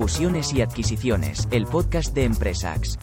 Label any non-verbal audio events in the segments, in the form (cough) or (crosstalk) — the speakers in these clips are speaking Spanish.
Fusiones y adquisiciones, el podcast de Empresax.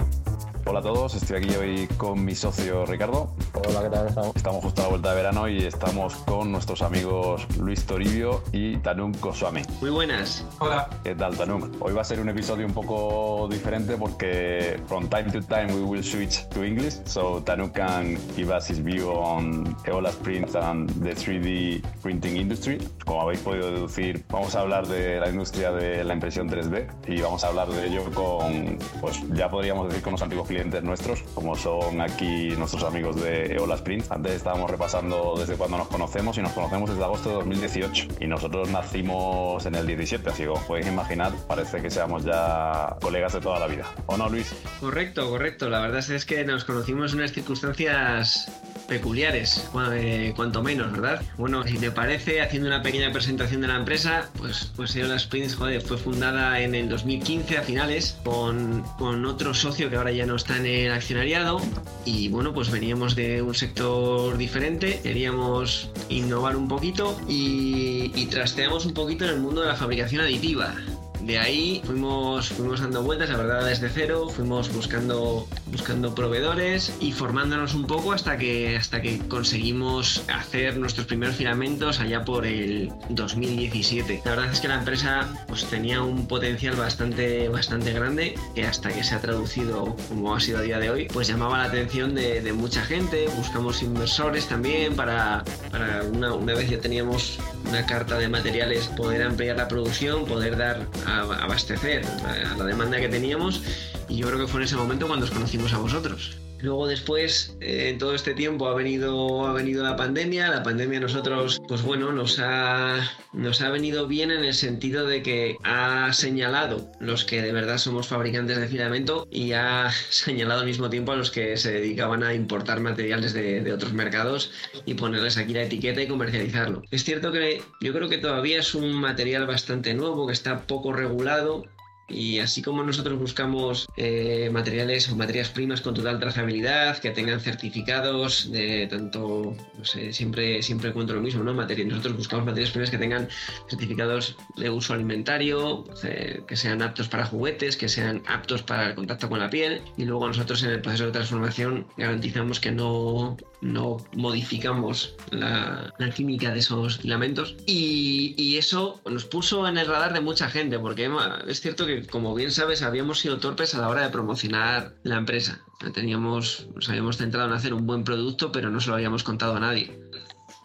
Hola a todos, estoy aquí hoy con mi socio Ricardo. Hola, ¿qué tal? Estamos justo a la vuelta de verano y estamos con nuestros amigos Luis Toribio y Tanum Goswami. Muy buenas. Hola. ¿Qué tal, Tanum? Hoy va a ser un episodio un poco diferente porque from time to time we will switch to English, so Tanum can give us his view on Eola's prints and the 3D printing industry. Como habéis podido deducir, vamos a hablar de la industria de la impresión 3D y vamos a hablar de ello con, pues ya podríamos decir con los antiguos clientes nuestros, como son aquí nuestros amigos de Eola Sprint. Antes estábamos repasando desde cuándo nos conocemos y nos conocemos desde agosto de 2018 y nosotros nacimos en el 17, así que como podéis imaginar, parece que seamos ya colegas de toda la vida. ¿O no, Luis? Correcto, correcto. La verdad es que nos conocimos en unas circunstancias peculiares, eh, cuanto menos, ¿verdad? Bueno, si te parece, haciendo una pequeña presentación de la empresa, pues, pues Eola Sprints, joder, fue fundada en el 2015 a finales con, con otro socio que ahora ya no está en el accionariado y bueno, pues veníamos de un sector diferente, queríamos innovar un poquito y, y trasteamos un poquito en el mundo de la fabricación aditiva. De ahí fuimos, fuimos dando vueltas, la verdad, desde cero, fuimos buscando, buscando proveedores y formándonos un poco hasta que, hasta que conseguimos hacer nuestros primeros filamentos allá por el 2017. La verdad es que la empresa pues, tenía un potencial bastante, bastante grande que hasta que se ha traducido como ha sido a día de hoy, pues llamaba la atención de, de mucha gente. Buscamos inversores también para, para una, una vez ya teníamos una carta de materiales, poder ampliar la producción, poder dar a abastecer a la demanda que teníamos y yo creo que fue en ese momento cuando os conocimos a vosotros. Luego después, eh, en todo este tiempo ha venido, ha venido la pandemia. La pandemia a nosotros, pues bueno, nos ha, nos ha venido bien en el sentido de que ha señalado los que de verdad somos fabricantes de filamento y ha (laughs) señalado al mismo tiempo a los que se dedicaban a importar materiales de, de otros mercados y ponerles aquí la etiqueta y comercializarlo. Es cierto que yo creo que todavía es un material bastante nuevo, que está poco regulado y así como nosotros buscamos eh, materiales o materias primas con total trazabilidad, que tengan certificados de tanto, no sé, siempre, siempre encuentro lo mismo, ¿no? nosotros buscamos materias primas que tengan certificados de uso alimentario, eh, que sean aptos para juguetes, que sean aptos para el contacto con la piel. Y luego nosotros en el proceso de transformación garantizamos que no, no modificamos la, la química de esos filamentos. Y, y eso nos puso en el radar de mucha gente, porque es cierto que como bien sabes, habíamos sido torpes a la hora de promocionar la empresa. Teníamos, nos habíamos centrado en hacer un buen producto, pero no se lo habíamos contado a nadie.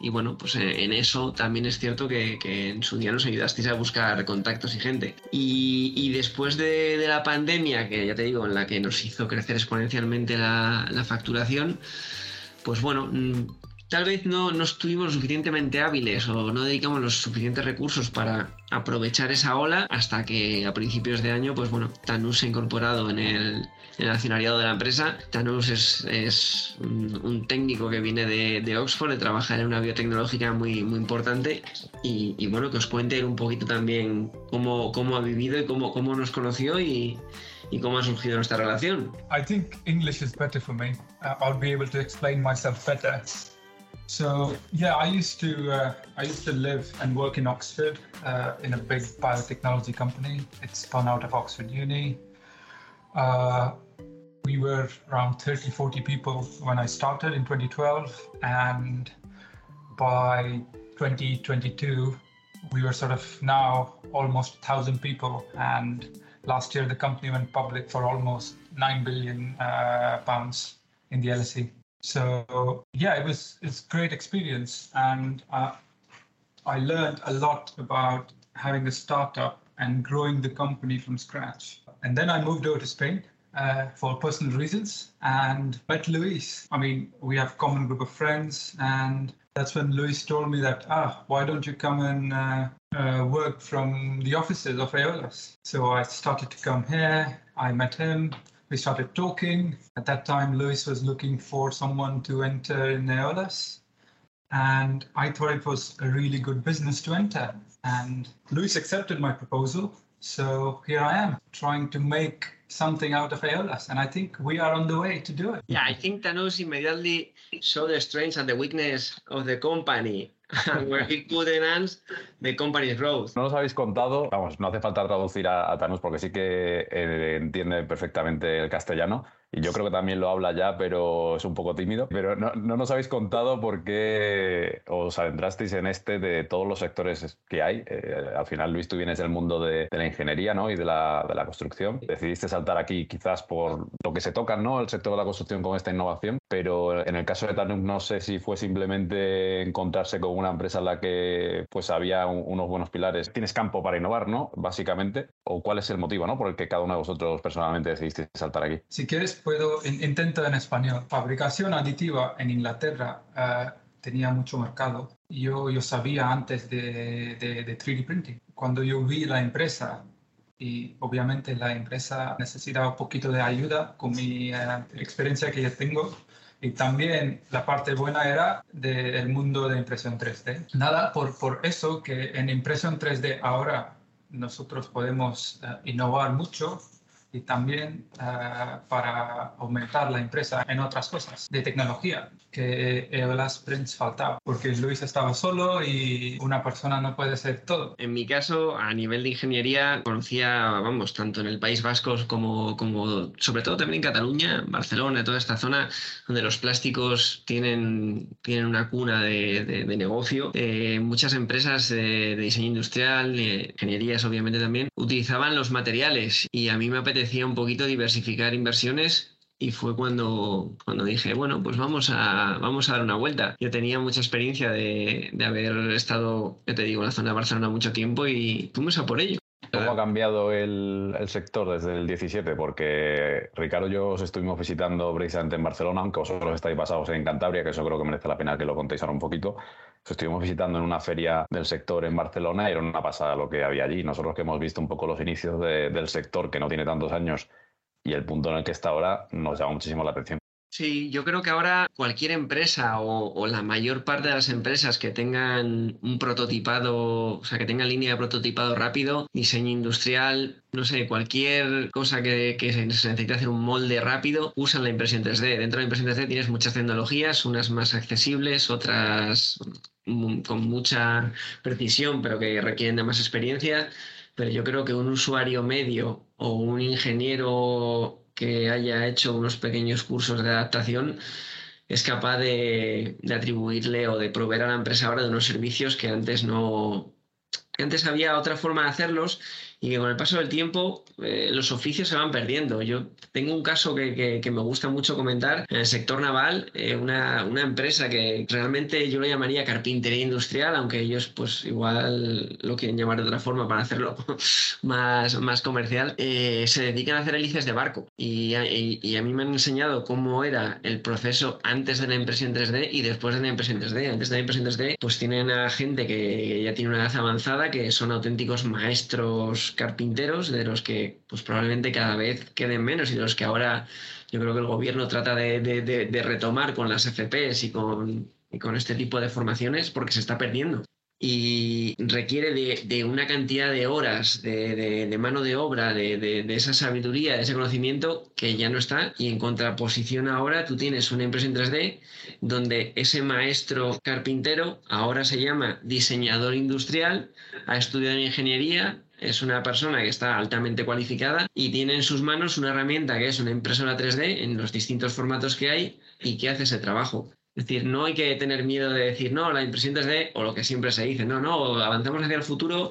Y bueno, pues en eso también es cierto que, en su día nos ayudasteis a buscar contactos y gente. Y, después de, la pandemia, que ya te digo, en la que nos hizo crecer exponencialmente la, la facturación, pues bueno, tal vez no, no, estuvimos suficientemente hábiles o no dedicamos los suficientes recursos para aprovechar esa ola hasta que a principios de año, pues bueno, Tanus se ha incorporado en el, el accionariado de la empresa. Tanus es, es un, un, técnico que viene de, de, Oxford, de trabajar en una biotecnológica muy, muy importante y, y, bueno, que os cuente un poquito también cómo, cómo ha vivido y cómo, cómo nos conoció y, y cómo ha surgido nuestra relación. I think English is better for me. Uh, I'll be able to explain myself better. So yeah, I used to uh, I used to live and work in Oxford uh, in a big biotechnology company. It's spun out of Oxford Uni. Uh, we were around 30, 40 people when I started in 2012, and by 2022, we were sort of now almost 1,000 people. And last year, the company went public for almost 9 billion uh, pounds in the LSE. So yeah, it was it's great experience, and uh, I learned a lot about having a startup and growing the company from scratch. And then I moved over to Spain uh, for personal reasons and met Luis. I mean, we have common group of friends, and that's when Luis told me that ah, why don't you come and uh, uh, work from the offices of Aeolus? So I started to come here. I met him we started talking. At that time, Luis was looking for someone to enter in Neolas. And I thought it was a really good business to enter. And Luis accepted my proposal. So here I am trying to make something out of Aeolus. And I think we are on the way to do it. Yeah, I think Thanos immediately saw the strengths and the weakness of the company (laughs) where he could enhance the company's growth. No nos habéis contado, vamos, no hace falta traducir a, a Tanus porque sí que eh, entiende perfectamente el castellano y yo creo que también lo habla ya, pero es un poco tímido. Pero no, no, nos habéis contado por qué os adentrasteis en este de todos los sectores que hay. Eh, al final, Luis, tú vienes del mundo de, de la ingeniería ¿no? y de la, de la, construcción. Decidiste saltar aquí quizás por lo que se toca, ¿no? El sector de la construcción con esta innovación. Pero en el caso de Tanuk, no sé si fue simplemente encontrarse con una empresa en la que pues había un, unos buenos pilares. Tienes campo para innovar, ¿no? Básicamente. ¿O cuál es el motivo, ¿no? Por el que cada uno de vosotros personalmente decidisteis saltar aquí. Si quieres puedo, intento en español. Fabricación aditiva en Inglaterra uh, tenía mucho mercado. Yo, yo sabía antes de, de, de 3D printing. Cuando yo vi la empresa y obviamente la empresa necesitaba un poquito de ayuda con mi uh, experiencia que ya tengo. Y también la parte buena era del mundo de impresión 3D. Nada, por, por eso que en impresión 3D ahora nosotros podemos uh, innovar mucho y también uh, para aumentar la empresa en otras cosas de tecnología que Eolas Prints faltaba, porque Luis estaba solo y una persona no puede ser todo. En mi caso, a nivel de ingeniería, conocía, vamos, tanto en el País Vasco como, como sobre todo también en Cataluña, Barcelona, toda esta zona donde los plásticos tienen, tienen una cuna de, de, de negocio. Eh, muchas empresas de, de diseño industrial, de ingenierías obviamente también, utilizaban los materiales y a mí me apetecía decía un poquito diversificar inversiones y fue cuando, cuando dije, bueno, pues vamos a, vamos a dar una vuelta. Yo tenía mucha experiencia de, de haber estado, ya te digo, en la zona de Barcelona mucho tiempo y fuimos a por ello. ¿Cómo ha cambiado el, el, sector desde el 17? Porque Ricardo y yo os estuvimos visitando precisamente en Barcelona, aunque vosotros estáis basados en Cantabria, que eso creo que merece la pena que lo contéis ahora un poquito. Os estuvimos visitando en una feria del sector en Barcelona y era una pasada lo que había allí. Nosotros que hemos visto un poco los inicios de, del sector, que no tiene tantos años, y el punto en el que está ahora, nos llama muchísimo la atención. Sí, yo creo que ahora cualquier empresa o, la mayor parte de las empresas que tengan un prototipado, o sea, que tengan línea de prototipado rápido, diseño industrial, no sé, cualquier cosa que, que se necesite hacer un molde rápido, usan la impresión 3D. Dentro de la impresión 3D tienes muchas tecnologías, unas más accesibles, otras con mucha precisión, pero que requieren de más experiencia. Pero yo creo que un usuario medio o un ingeniero que haya hecho unos pequeños cursos de adaptación es capaz de, atribuirle o de proveer a la empresa ahora de unos servicios que antes no antes había otra forma de hacerlos y que con el paso del tiempo eh, los oficios se van perdiendo. Yo tengo un caso que, que, que me gusta mucho comentar en el sector naval, eh, una, una, empresa que realmente yo lo llamaría carpintería industrial, aunque ellos pues igual lo quieren llamar de otra forma para hacerlo (laughs) más, más comercial, eh, se dedican a hacer hélices de barco y, y, y, a mí me han enseñado cómo era el proceso antes de la impresión 3D y después de la impresión 3D. Antes de la impresión 3D pues tienen a gente que ya tiene una edad avanzada, que son auténticos maestros carpinteros, de los que pues probablemente cada vez queden menos y de los que ahora yo creo que el gobierno trata de, de, de, de retomar con las FPs y con, este tipo de formaciones porque se está perdiendo. Y requiere de, una cantidad de horas de, mano de obra, de, esa sabiduría, de ese conocimiento que ya no está. Y en contraposición ahora tú tienes una impresión 3D donde ese maestro carpintero ahora se llama diseñador industrial, ha estudiado en ingeniería, es una persona que está altamente cualificada y tiene en sus manos una herramienta que es una impresora 3D en los distintos formatos que hay y que hace ese trabajo. Es decir, no hay que tener miedo de decir, no, la impresión 3D, o lo que siempre se dice, no, no, avanzamos hacia el futuro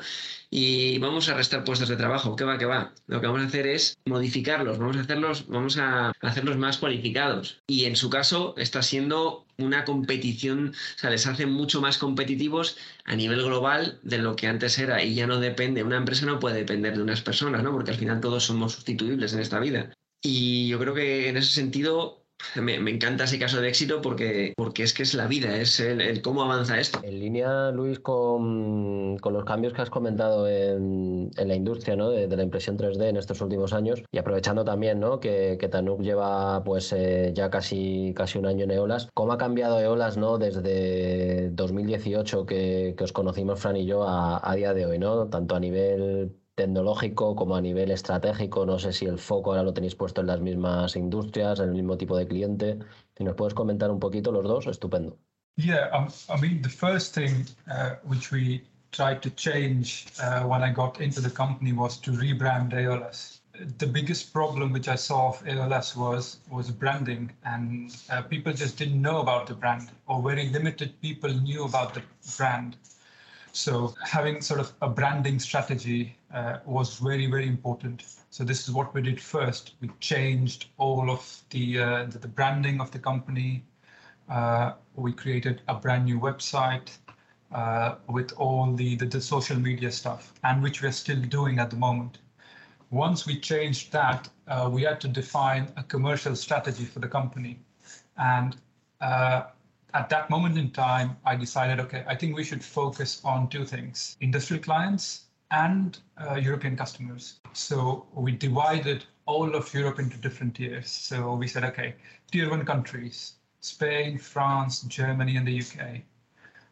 y vamos a restar puestos de trabajo. ¿Qué va, qué va? Lo que vamos a hacer es modificarlos, vamos a hacerlos, vamos a hacerlos más cualificados. Y en su caso está siendo una competición, o sea, les hace mucho más competitivos a nivel global de lo que antes era y ya no depende, una empresa no puede depender de unas personas, ¿no? Porque al final todos somos sustituibles en esta vida. Y yo creo que en ese sentido me, encanta ese caso de éxito porque, porque es que es la vida, es el, cómo avanza esto. En línea, Luis, con, con, los cambios que has comentado en, en la industria ¿no? de, de, la impresión 3D en estos últimos años y aprovechando también ¿no? que, que Tanuk lleva pues eh, ya casi, casi un año en Eolas, ¿cómo ha cambiado Eolas ¿no? desde 2018 que, que os conocimos Fran y yo a, a día de hoy, ¿no? tanto a nivel tecnológico como a nivel estratégico. No sé si el foco ahora lo tenéis puesto en las mismas industrias, en el mismo tipo de cliente. Si nos puedes comentar un poquito los dos, estupendo. Yeah, um, I mean, the first thing uh, which we tried to change uh, when I got into the company was to rebrand Aeolus. The biggest problem which I saw of Aeolus was was branding, and uh, people just didn't know about the brand, or very limited people knew about the brand. So having sort of a branding strategy uh, was very very important. So this is what we did first. We changed all of the uh, the, the branding of the company. Uh, we created a brand new website uh, with all the, the, the social media stuff, and which we're still doing at the moment. Once we changed that, uh, we had to define a commercial strategy for the company. And uh, at that moment in time, I decided, okay, I think we should focus on two things industrial clients and uh, European customers. So we divided all of Europe into different tiers. So we said, okay, tier one countries, Spain, France, Germany, and the UK.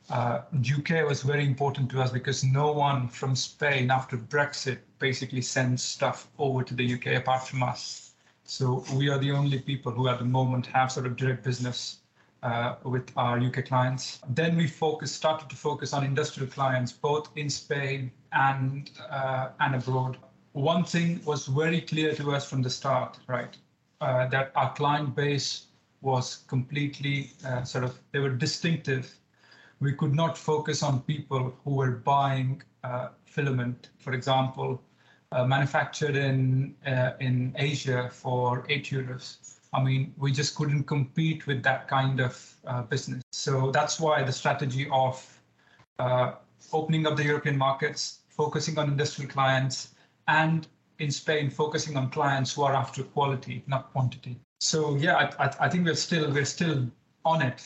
Uh, UK was very important to us because no one from Spain after Brexit basically sends stuff over to the UK apart from us. So we are the only people who at the moment have sort of direct business uh, with our UK clients. Then we focused, started to focus on industrial clients, both in Spain and uh, and abroad. One thing was very clear to us from the start, right? Uh, that our client base was completely uh, sort of they were distinctive we could not focus on people who were buying uh, filament, for example, uh, manufactured in in Asia for eight euros. I mean, we just couldn't compete with that kind of uh, business. So that's why the strategy of uh, opening up the European markets, focusing on industrial clients, and in Spain, focusing on clients who are after quality, not quantity. So yeah, I, I, I think we're still we're still on it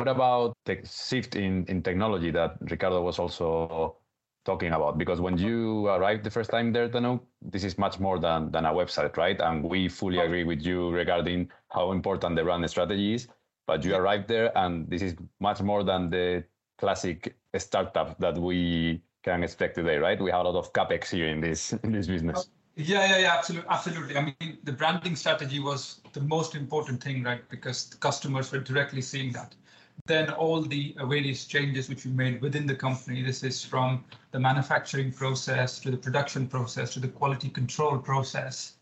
what about the shift in, in technology that Ricardo was also talking about? Because when you arrived the first time there, Tanu, this is much more than, than a website, right? And we fully agree with you regarding how important the brand strategy is. But you arrived there, and this is much more than the classic startup that we can expect today, right? We have a lot of capex here in this (laughs) in this business. Yeah, yeah, yeah, absolutely, absolutely. I mean, the branding strategy was the most important thing, right? Because the customers were directly seeing that then all the various changes which we made within the company. This is from the manufacturing process to the production process to the quality control process.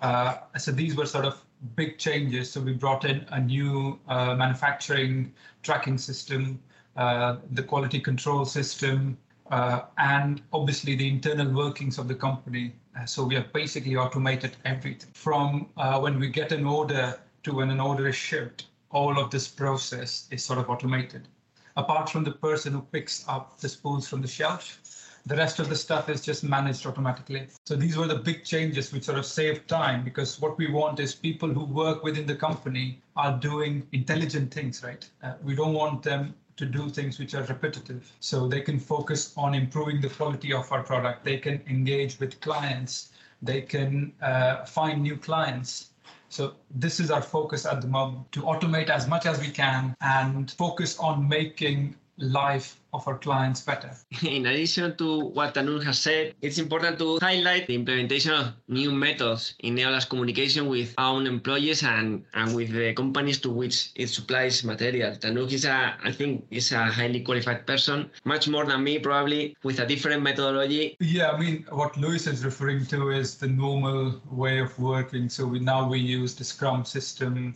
Uh, so these were sort of big changes. So we brought in a new uh, manufacturing tracking system, uh, the quality control system, uh, and obviously the internal workings of the company. So we have basically automated everything from uh, when we get an order to when an order is shipped all of this process is sort of automated. Apart from the person who picks up the spools from the shelf, the rest of the stuff is just managed automatically. So these were the big changes which sort of saved time because what we want is people who work within the company are doing intelligent things, right? Uh, we don't want them to do things which are repetitive. So they can focus on improving the quality of our product. They can engage with clients. They can uh, find new clients so this is our focus at the moment to automate as much as we can and focus on making life of our clients better. (laughs) In addition to what Tanur has said, it's important to highlight the implementation of new methods in Neola's communication with our own employees and, and with the companies to which it supplies material. Tanur is a, I think, is a highly qualified person, much more than me probably, with a different methodology. Yeah, I mean, what Luis is referring to is the normal way of working. So we now we use the Scrum system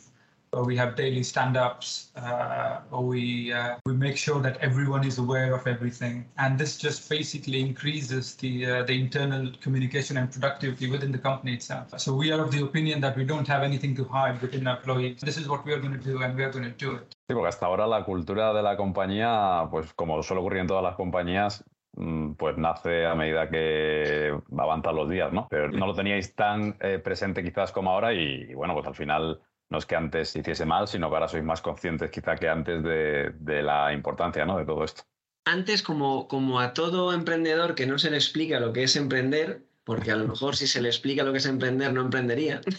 or we have daily stand-ups, uh, or we uh, we make sure that everyone is aware of everything, and this just basically increases the uh, the internal communication and productivity within the company itself. So we are of the opinion that we don't have anything to hide within our employees. This is what we are going to do, and we are going to do it. Sí, porque hasta ahora la cultura de la compañía, pues como suele ocurrir en todas las compañías, mm, pues nace a medida que avanzan los días, ¿no? Pero no lo teníais tan eh, presente quizás como ahora y, y, bueno, pues al final no es que antes hiciese mal, sino que ahora sois más conscientes quizá que antes de, de la importancia ¿no? de todo esto. Antes, como, como a todo emprendedor que no se le explica lo que es emprender, porque a lo mejor si se le explica lo que es emprender, no emprendería. (laughs)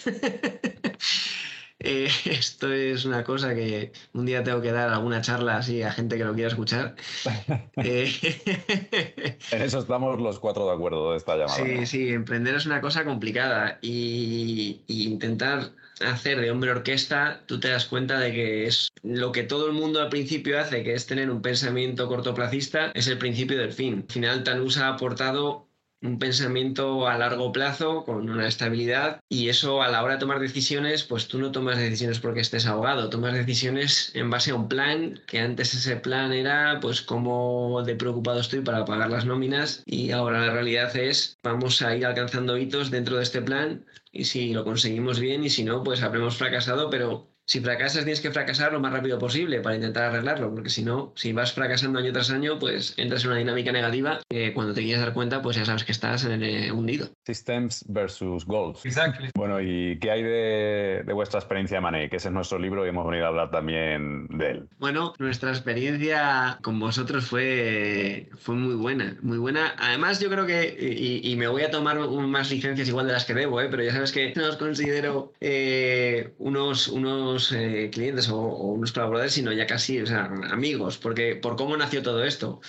Eh, esto es una cosa que un día tengo que dar alguna charla así a gente que lo quiera escuchar. (laughs) Eh, en eso estamos los cuatro de acuerdo de esta llamada. Sí, sí, emprender es una cosa complicada y, y intentar hacer de hombre orquesta, tú te das cuenta de que es lo que todo el mundo al principio hace, que es tener un pensamiento cortoplacista, es el principio del fin. Al final, Tanús ha aportado un pensamiento a largo plazo con una estabilidad y eso a la hora de tomar decisiones, pues tú no tomas decisiones porque estés ahogado, tomas decisiones en base a un plan, que antes ese plan era pues cómo de preocupado estoy para pagar las nóminas y ahora la realidad es vamos a ir alcanzando hitos dentro de este plan y si lo conseguimos bien y si no, pues habremos fracasado, pero si fracasas tienes que fracasar lo más rápido posible para intentar arreglarlo, porque si no, si vas fracasando año tras año, pues entras en una dinámica negativa que cuando te quieres dar cuenta, pues ya sabes que estás en el hundido. Systems versus goals. Exactly. Bueno, ¿y qué hay de, de vuestra experiencia de Money? Que ese es nuestro libro y hemos venido a hablar también de él. Bueno, nuestra experiencia con vosotros fue, fue muy buena, muy buena. Además, yo creo que, y, y me voy a tomar más licencias igual de las que debo, ¿eh? pero ya sabes que no os considero eh, unos, unos eh, clientes o, o unos colaboradores, sino ya casi o sea, amigos, porque por cómo nació todo esto.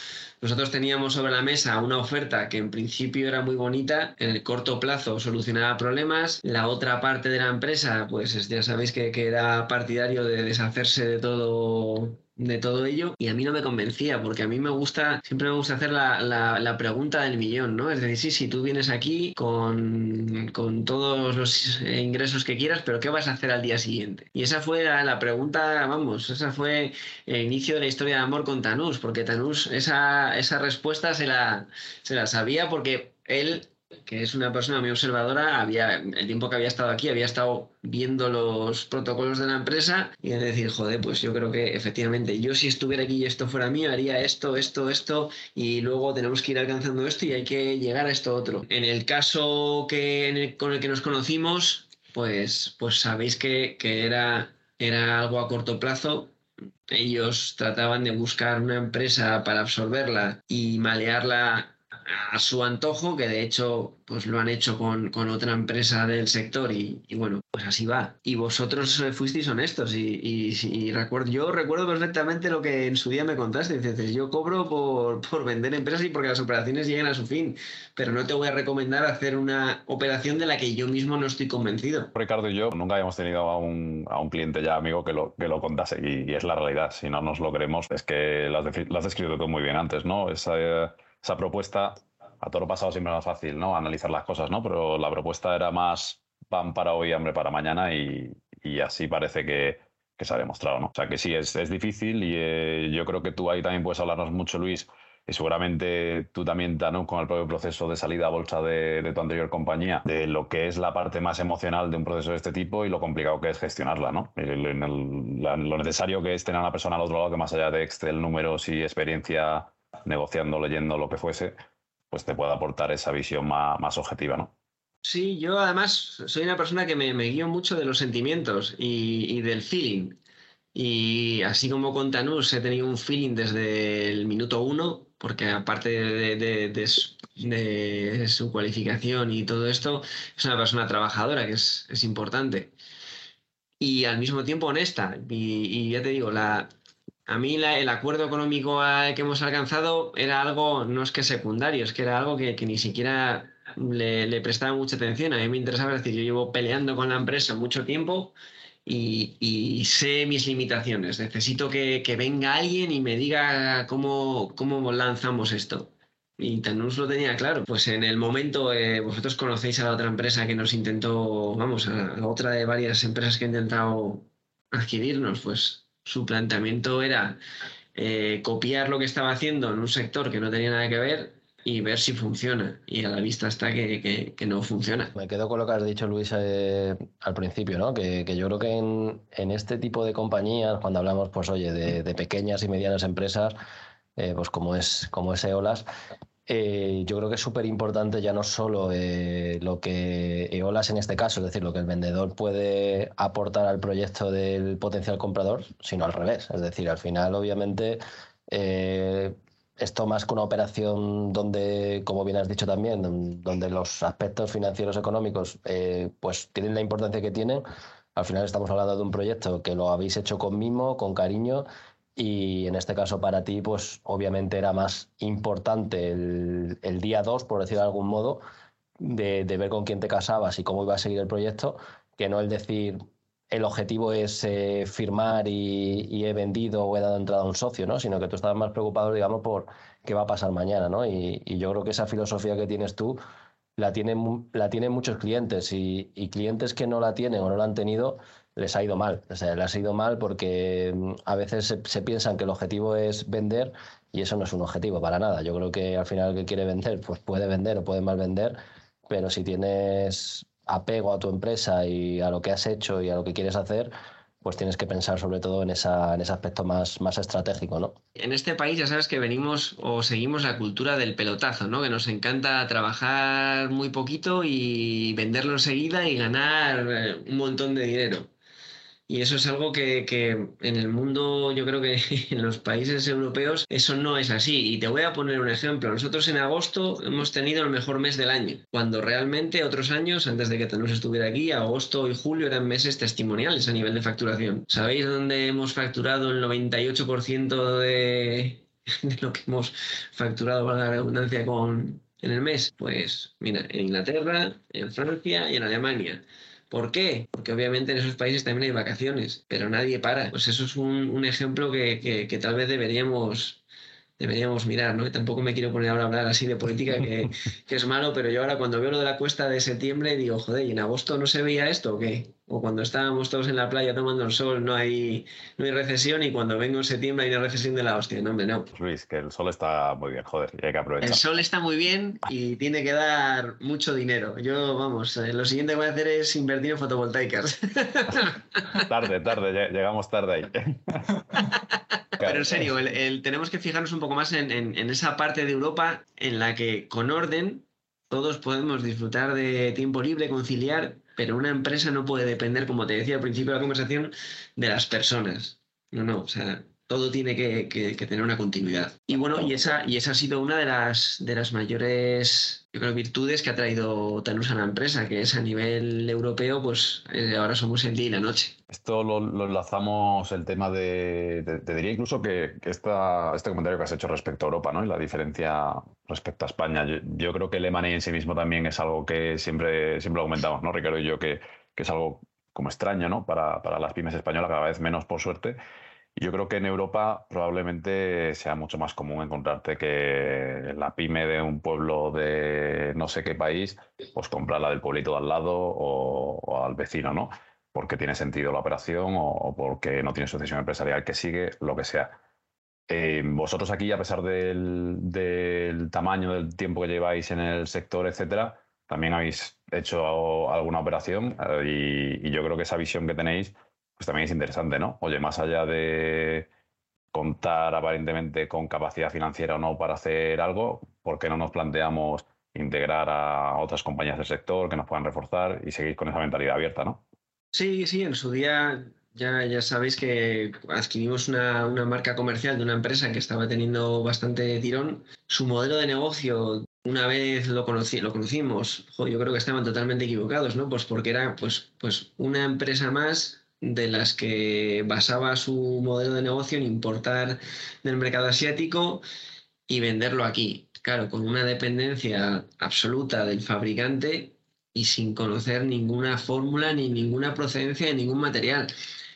Nosotros teníamos sobre la mesa una oferta que en principio era muy bonita, en el corto plazo solucionaba problemas, la otra parte de la empresa, pues es- ya sabéis que, que era partidario de deshacerse de todo de todo ello y a mí no me convencía porque a mí me gusta siempre me gusta hacer la, la- la pregunta del millón ¿no? es decir, sí, si tú vienes aquí con, con todos los ingresos que quieras pero ¿qué vas a hacer al día siguiente? y esa fue la, la pregunta vamos, esa fue el inicio de la historia de amor con Tanús porque Tanús esa, respuesta se la, se la sabía porque él que es una persona muy observadora, había, el tiempo que había estado aquí, había estado viendo los protocolos de la empresa y de decir, joder, pues yo creo que efectivamente, yo si estuviera aquí y esto fuera mío, haría esto, esto, esto, y luego tenemos que ir alcanzando esto y hay que llegar a esto otro. En el caso que, con el que nos conocimos, pues, pues sabéis que, que era, era algo a corto plazo, ellos trataban de buscar una empresa para absorberla y malearla a su antojo, que de hecho pues lo han hecho con, con otra empresa del sector y, bueno, pues así va. Y vosotros eh, fuisteis honestos y, y- recuerdo, yo recuerdo perfectamente lo que en su día me contaste. Dices, yo cobro por, (laughs) por vender empresas y porque las operaciones lleguen a su fin, pero no te voy a recomendar hacer una operación de la que yo mismo no estoy convencido. Ricardo y yo nunca habíamos tenido a un, a un cliente ya amigo que lo, que lo contase y, es la realidad. Si no nos lo creemos, es que lo has descrito tú muy bien antes, ¿no? Esa, eh, esa propuesta, a todo lo pasado siempre más fácil, ¿no? Analizar las cosas, ¿no? Pero la propuesta era más pan para hoy, hambre para mañana y, y así parece que, que se ha demostrado, ¿no? O sea que sí, es, es difícil y eh, yo creo que tú ahí también puedes hablarnos mucho, Luis, y seguramente tú también, con el propio proceso de salida a bolsa de, de tu anterior compañía, de lo que es la parte más emocional de un proceso de este tipo y lo complicado que es gestionarla, ¿no? Lo necesario que es tener a una persona al otro lado que más allá de Excel, números y experiencia negociando, leyendo, lo que fuese, pues te pueda aportar esa visión más, más objetiva, ¿no? Sí, yo además soy una persona que me, me guío mucho de los sentimientos y, del feeling. Y así como con Tanús he tenido un feeling desde el minuto uno, porque aparte de su cualificación y todo esto, es una persona trabajadora, que es, es importante. Y al mismo tiempo honesta. Y, y ya te digo, la, a mí el acuerdo económico a- que hemos alcanzado era algo, no es que secundario, es que era algo que, ni siquiera le, prestaba mucha atención. A mí me interesaba, es decir, yo llevo peleando con la empresa mucho tiempo y, sé mis limitaciones. Necesito que, venga alguien y me diga cómo, cómo lanzamos esto. Y Tanús lo tenía claro. Pues en el momento, eh, vosotros conocéis a la otra empresa que nos intentó, vamos, a la otra de varias empresas que ha intentado adquirirnos, pues su planteamiento era eh, copiar lo que estaba haciendo en un sector que no tenía nada que ver y ver si funciona. Y a la vista está que, que- no funciona. Me quedo con lo que has dicho, Luis, eh, al principio, ¿no? Que, que yo creo que en, en este tipo de compañías, cuando hablamos, pues oye, de, de pequeñas y medianas empresas, eh, pues como es, como es Eolas, eh, yo creo que es súper importante ya no solo eh, lo que Eolas en este caso, es decir, lo que el vendedor puede aportar al proyecto del potencial comprador, sino al revés. Es decir, al final, obviamente, eh, esto más que una operación donde, como bien has dicho también, don- donde los aspectos financieros económicos pues tienen la importancia que tienen, al final estamos hablando de un proyecto que lo habéis hecho con mimo, con cariño y en este caso para ti pues obviamente era más importante el, día 2, por decirlo de algún modo, de, ver con quién te casabas y cómo iba a seguir el proyecto, que no el decir el objetivo es eh, firmar y, he vendido o he dado entrada a un socio, ¿no? Sino que tú estás más preocupado, digamos, por qué va a pasar mañana, ¿no? Y, yo creo que esa filosofía que tienes tú la tienen, la tienen muchos clientes y, clientes que no la tienen o no la han tenido les ha ido mal. O sea, les ha ido mal porque mm, a veces se, piensan que el objetivo es vender y eso no es un objetivo para nada. Yo creo que al final el que quiere vender, pues puede vender o puede mal vender, pero si tienes apego a tu empresa y a lo que has hecho y a lo que quieres hacer, pues tienes que pensar sobre todo en, esa, en ese aspecto más, más estratégico, ¿no? En este país ya sabes que venimos o seguimos la cultura del pelotazo, ¿no? Que nos encanta trabajar muy poquito y venderlo enseguida y ganar eh, un montón de dinero. Y eso es algo que, en el mundo, yo creo que (laughs) en los países europeos, eso no es así. Y te voy a poner un ejemplo. Nosotros en agosto hemos tenido el mejor mes del año, cuando realmente otros años, antes de que Tanus estuviera aquí, agosto y julio eran meses testimoniales a nivel de facturación. ¿Sabéis dónde hemos facturado el 98% de, (laughs) de lo que hemos facturado, para la redundancia, con, en el mes? Pues mira, en Inglaterra, en Francia y en Alemania. ¿Por qué? Porque obviamente en esos países también hay vacaciones, pero nadie para. Pues eso es un, ejemplo que, que, tal vez deberíamos deberíamos mirar, ¿no? tampoco me quiero poner ahora a hablar así de política, que, (laughs) que, es malo, pero yo ahora cuando veo lo de la cuesta de septiembre digo, joder, ¿y en agosto no se veía esto o qué? O cuando estábamos todos en la playa tomando el sol no hay, no hay recesión y cuando vengo en septiembre hay una recesión de la hostia. No, hombre, no. Luis, que el sol está muy bien, joder, y hay que aprovechar. El sol está muy bien y tiene que dar mucho dinero. Yo, vamos, eh, lo siguiente que voy a hacer es invertir en fotovoltaicas. tarde, tarde, llegamos tarde ahí. (laughs) Pero en serio, tenemos que fijarnos un poco más en, en esa parte de Europa en la que con orden todos podemos disfrutar de tiempo libre, conciliar, pero una empresa no puede depender, como te decía al principio de la conversación, de las personas. No, no, o sea, todo tiene que, tener una continuidad. Y bueno, y esa, y esa ha sido una de las, de las mayores, yo creo, virtudes que ha traído Tanus a la empresa, que es a nivel europeo, pues eh, ahora somos el día y la noche. Esto lo, enlazamos el tema de, te diría incluso que, esta, este comentario que has hecho respecto a Europa, ¿no? Y la diferencia respecto a España. Yo, creo que el M&A en sí mismo también es algo que siempre, siempre lo comentamos, ¿no? Ricardo y yo, que, que es algo como extraño, ¿no? Para, para las pymes españolas, cada vez menos, por suerte. Yo creo que en Europa probablemente sea mucho más común encontrarte que la pyme de un pueblo de no sé qué país, pues comprarla del pueblito de al lado o, al vecino, ¿no? Porque tiene sentido la operación o, porque no tiene sucesión empresarial que sigue, lo que sea. Eh, vosotros aquí, a pesar del, tamaño del tiempo que lleváis en el sector, etcétera, también habéis hecho alguna operación eh, y yo creo que esa visión que tenéis pues también es interesante, ¿no? Oye, más allá de contar aparentemente con capacidad financiera o no para hacer algo, ¿por qué no nos planteamos integrar a otras compañías del sector que nos puedan reforzar y seguir con esa mentalidad abierta, ¿no? Sí, sí, en su día ya, ya sabéis que adquirimos una, marca comercial de una empresa que estaba teniendo bastante tirón. Su modelo de negocio, una vez lo, conocí, lo conocimos, yo creo que estaban totalmente equivocados, ¿no? Pues porque era pues, pues una empresa más de las que basaba su modelo de negocio en importar del mercado asiático y venderlo aquí. Claro, con una dependencia absoluta del fabricante y sin conocer ninguna fórmula ni ninguna procedencia de ningún material.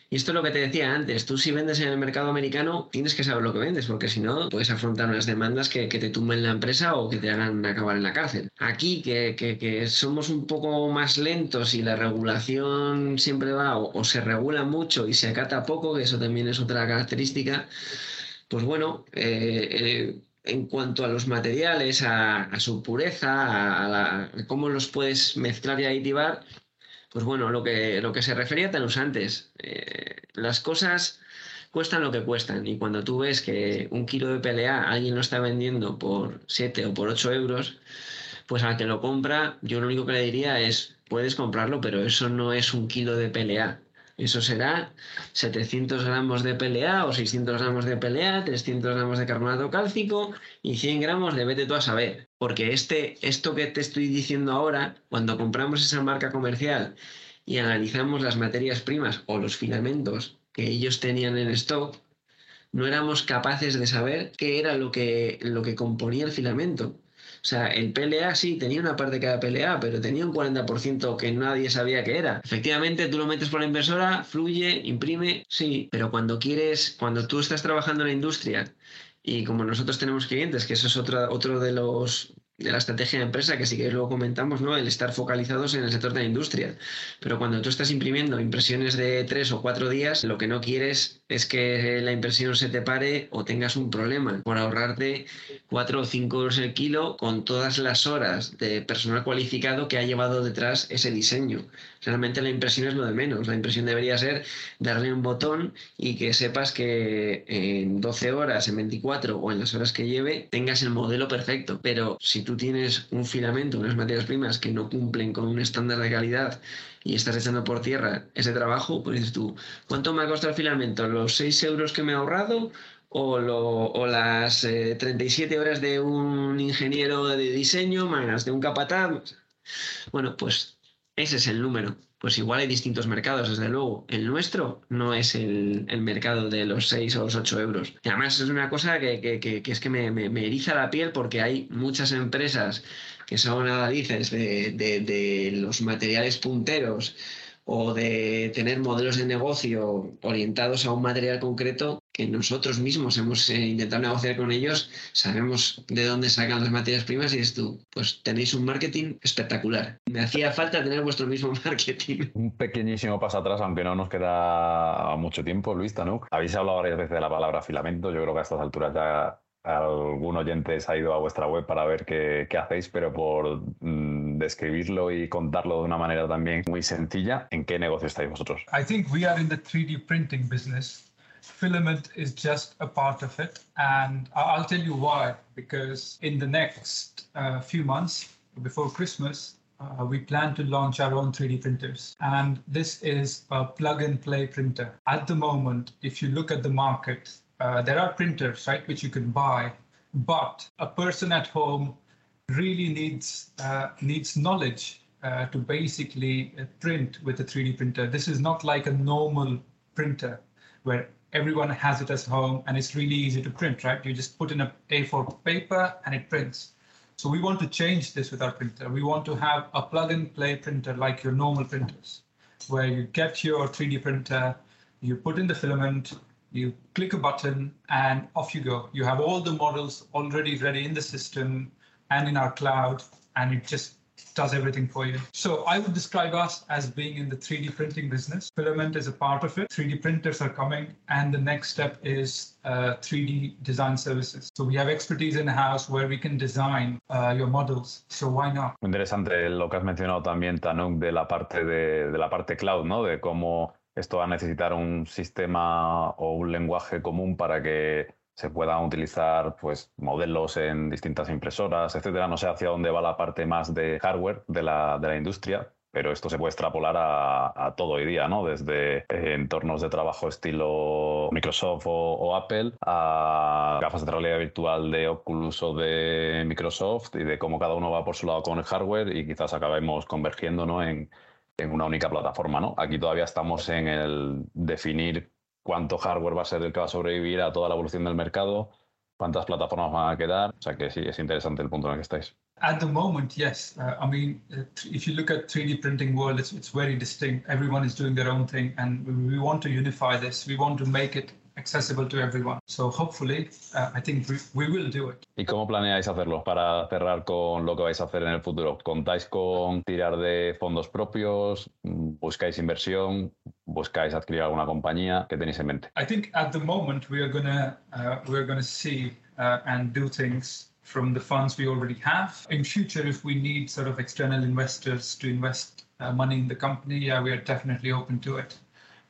Y esto es lo que te decía antes, tú si vendes en el mercado americano tienes que saber lo que vendes, porque si no puedes afrontar unas demandas que, te tumben la empresa o que te hagan acabar en la cárcel. Aquí que, somos un poco más lentos y la regulación siempre va o, se regula mucho y se acata poco, que eso también es otra característica, pues bueno, eh, eh, en cuanto a los materiales, a, su pureza, a, cómo los puedes mezclar y aditivar, pues bueno, lo que, lo que se refería a Tanus antes, eh, las cosas cuestan lo que cuestan y cuando tú ves que un kilo de PLA alguien lo está vendiendo por 7 o por 8 euros, pues al que lo compra, yo lo único que le diría es, puedes comprarlo, pero eso no es un kilo de PLA. Eso será 700 gramos de PLA o 600 gramos de PLA, 300 gramos de carbonato cálcico y 100 gramos de vete tú a saber. Porque este, esto que te estoy diciendo ahora, cuando compramos esa marca comercial y analizamos las materias primas o los filamentos que ellos tenían en stock, no éramos capaces de saber qué era lo que, lo que componía el filamento. O sea, el PLA sí tenía una parte era PLA, pero tenía un 40% que nadie sabía que era. Efectivamente, tú lo metes por la inversora, fluye, imprime, sí, pero cuando quieres, cuando tú estás trabajando en la industria y como nosotros tenemos clientes, que eso es otra, otro de los de la estrategia de empresa, que sí que luego comentamos, ¿no? El estar focalizados en el sector de la industria. Pero cuando tú estás imprimiendo impresiones de tres o cuatro días, lo que no quieres es que la impresión se te pare o tengas un problema por ahorrarte cuatro o cinco euros el kilo con todas las horas de personal cualificado que ha llevado detrás ese diseño. Realmente la impresión es lo de menos. La impresión debería ser darle un botón y que sepas que en 12 horas, en 24 o en las horas que lleve, tengas el modelo perfecto. Pero si tú tienes un filamento, unas materias primas que no cumplen con un estándar de calidad y estás echando por tierra ese trabajo, pues dices tú, ¿cuánto me ha costado el filamento? ¿Los 6 euros que me he ahorrado? O, o, las 37 eh, horas de un ingeniero de diseño más de un capataz. Bueno, pues ese es el número. Pues igual hay distintos mercados, desde luego. El nuestro no es el, mercado de los 6 o los 8 euros. Y además es una cosa que, es que me, me, eriza la piel porque hay muchas empresas que son adalices de, de los materiales punteros o de tener modelos de negocio orientados a un material concreto que nosotros mismos hemos eh, intentado negociar con ellos, sabemos de dónde sacan las materias primas y es tú, pues tenéis un marketing espectacular. Me hacía falta tener vuestro mismo (laughs) marketing. Un pequeñísimo paso atrás, aunque no nos queda mucho tiempo, Luis Tanuk. Habéis hablado varias veces de la palabra filamento, yo creo que a estas alturas ya algún oyente ha ido a vuestra web para ver qué, qué hacéis, pero por mm, describirlo y contarlo de una manera también muy sencilla, ¿en qué negocio estáis vosotros? I think we are in the 3D printing business. Filament is just a part of it, and I'll tell you why. Because in the next uh, few months, before Christmas, uh, we plan to launch our own 3D printers. And this is a plug and play printer. At the moment, if you look at the market, uh, there are printers, right, which you can buy, but a person at home really needs uh, needs knowledge uh, to basically uh, print with a 3D printer. This is not like a normal printer where everyone has it at home and it's really easy to print, right? You just put in a A4 paper and it prints. So we want to change this with our printer. We want to have a plug and play printer like your normal printers, where you get your 3D printer, you put in the filament, you click a button and off you go. You have all the models already ready in the system and in our cloud, and it just does everything for you. So I would describe us as being in the 3D printing business. Filament is a part of it. 3D printers are coming, and the next step is uh, 3D design services. So we have expertise in house where we can design uh, your models. So why not? Interesante lo que has mencionado también, Tanuk, de la parte de, de la parte cloud, ¿no? De cómo esto va a necesitar un sistema o un lenguaje común para que se puedan utilizar pues, modelos en distintas impresoras, etcétera. No sé hacia dónde va la parte más de hardware de la, de la industria, pero esto se puede extrapolar a, todo hoy día, ¿no? Desde entornos de trabajo estilo Microsoft o, Apple a gafas de realidad virtual de Oculus o de Microsoft y de cómo cada uno va por su lado con el hardware y quizás acabemos convergiendo ¿no? en, en una única plataforma, ¿no? Aquí todavía estamos en el definir cuánto hardware va a ser el que va a sobrevivir a toda la evolución del mercado, cuántas plataformas van a quedar. O sea que sí, es interesante el punto en el que estáis. At the moment, yes. Uh, I mean, uh, if you look at 3D printing world, it's, it's very distinct. Everyone is doing their own thing, and we want to unify this. We want to make it accessible to everyone. So hopefully, uh, I think we, we, will do it. ¿Y cómo planeáis hacerlo para cerrar con lo que vais a hacer en el futuro? ¿Contáis con tirar de fondos propios? ¿Buscáis inversión? ¿Buscáis adquirir alguna compañía? ¿Qué tenéis en mente? I think at the moment we are gonna uh, we're gonna see uh, and do things from the funds we already have. In future, if we need sort of external investors to invest uh, money in the company, yeah, we are definitely open to it.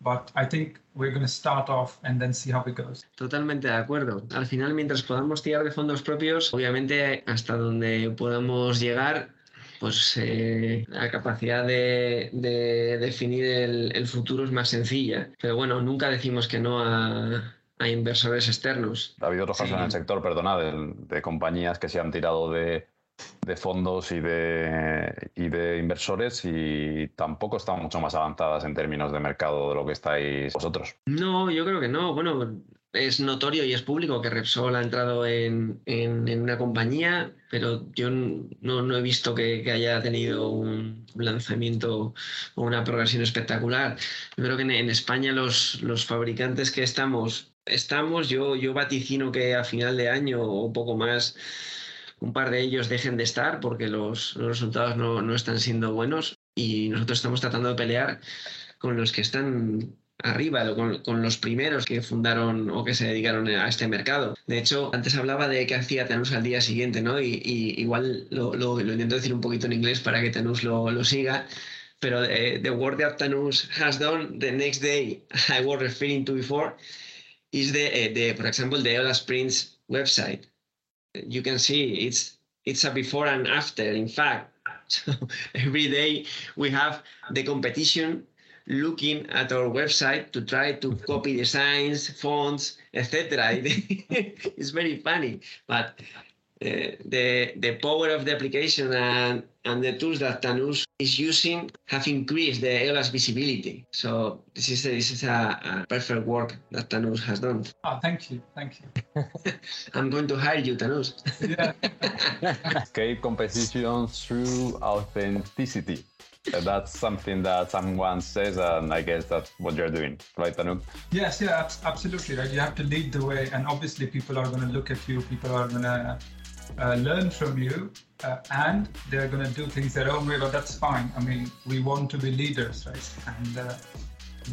But I think we're going to start off and then see how it goes. Totalmente de acuerdo. Al final, mientras podamos tirar de fondos propios, obviamente hasta donde podamos llegar, pues eh, la capacidad de, de definir el, el, futuro es más sencilla. Pero bueno, nunca decimos que no a, a inversores externos. Ha habido otros casos en el sector, perdona, de, de compañías que se han tirado de de fondos y de, y de inversores y tampoco están mucho más avanzadas en términos de mercado de lo que estáis vosotros. No, yo creo que no. Bueno, es notorio y es público que Repsol ha entrado en, una compañía, pero yo no, he visto que, haya tenido un lanzamiento o una progresión espectacular. Yo creo que en, España los, fabricantes que estamos, estamos, yo, yo vaticino que a final de año o poco más, un par de ellos dejen de estar porque los, resultados no están siendo buenos y nosotros estamos tratando de pelear con los que están arriba, con, con, los primeros que fundaron o que se dedicaron a este mercado. De hecho, antes hablaba de qué hacía Tanus al día siguiente, ¿no? Y, igual lo, lo, intento decir un poquito en inglés para que Tanus lo, lo siga. Pero uh, the work that Tanus has done the next day, I was referring to before, is the, uh, the for example, the Eola Sprints website. You can see it's it's a before and after. In fact, (laughs) so every day we have the competition looking at our website to try to copy designs, fonts, etc. (laughs) it's very funny, but uh, the the power of the application and, and the tools that Tanus is using have increased the EOLA's visibility. So this is a, this is a, a perfect work that Tanus has done. Oh, thank you, thank you. (laughs) I'm going to hire you, Tanus. yeah. (laughs) Escape competition through authenticity. That's something that someone says, and I guess that's what you're doing, right, Tanu? Yes, yeah, absolutely, right. You have to lead the way, and obviously, people are going to look at you, people are going to uh, learn from you, uh, and they're going to do things their own way, but that's fine. I mean, we want to be leaders, right? And uh,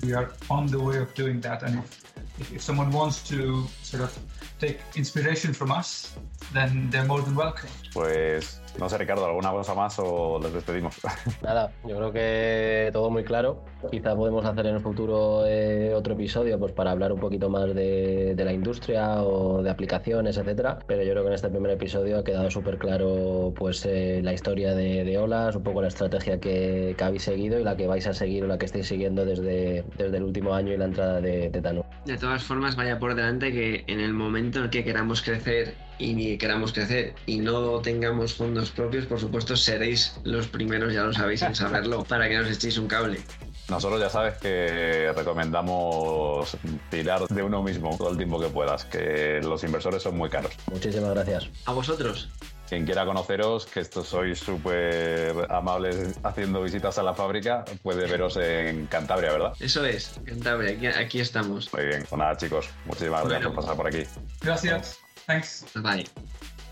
we are on the way of doing that. And if, if, if someone wants to sort of take inspiration from us, then they're more than welcome. Pues No sé, Ricardo, ¿alguna cosa más o les despedimos? (laughs) Nada, yo creo que todo muy claro. Quizá podemos hacer en el futuro eh, otro episodio pues para hablar un poquito más de, la industria o de aplicaciones, etcétera. Pero yo creo que en este primer episodio ha quedado súper claro pues eh, la historia de, Olas, un poco la estrategia que, habéis seguido y la que vais a seguir o la que estáis siguiendo desde, desde el último año y la entrada de, de Tanu. De todas formas, vaya por delante que en el momento en el que queramos crecer y queramos crecer y no tengamos fondos propios, por supuesto seréis los primeros, ya lo sabéis, en saberlo, (laughs) para que nos echéis un cable. Nosotros ya sabes que recomendamos tirar de uno mismo todo el tiempo que puedas, que los inversores son muy caros. Muchísimas gracias. A vosotros. Quien quiera conoceros, que estos sois súper amables haciendo visitas a la fábrica, puede veros en Cantabria, ¿verdad? Eso es, Cantabria, aquí, estamos. Muy bien, pues nada chicos, muchísimas gracias por pasar por aquí. Gracias. Thanks. Bye.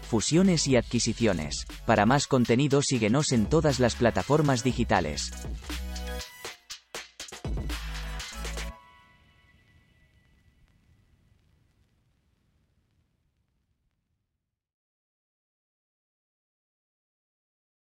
Fusiones y adquisiciones. Para más contenido síguenos en todas las plataformas digitales.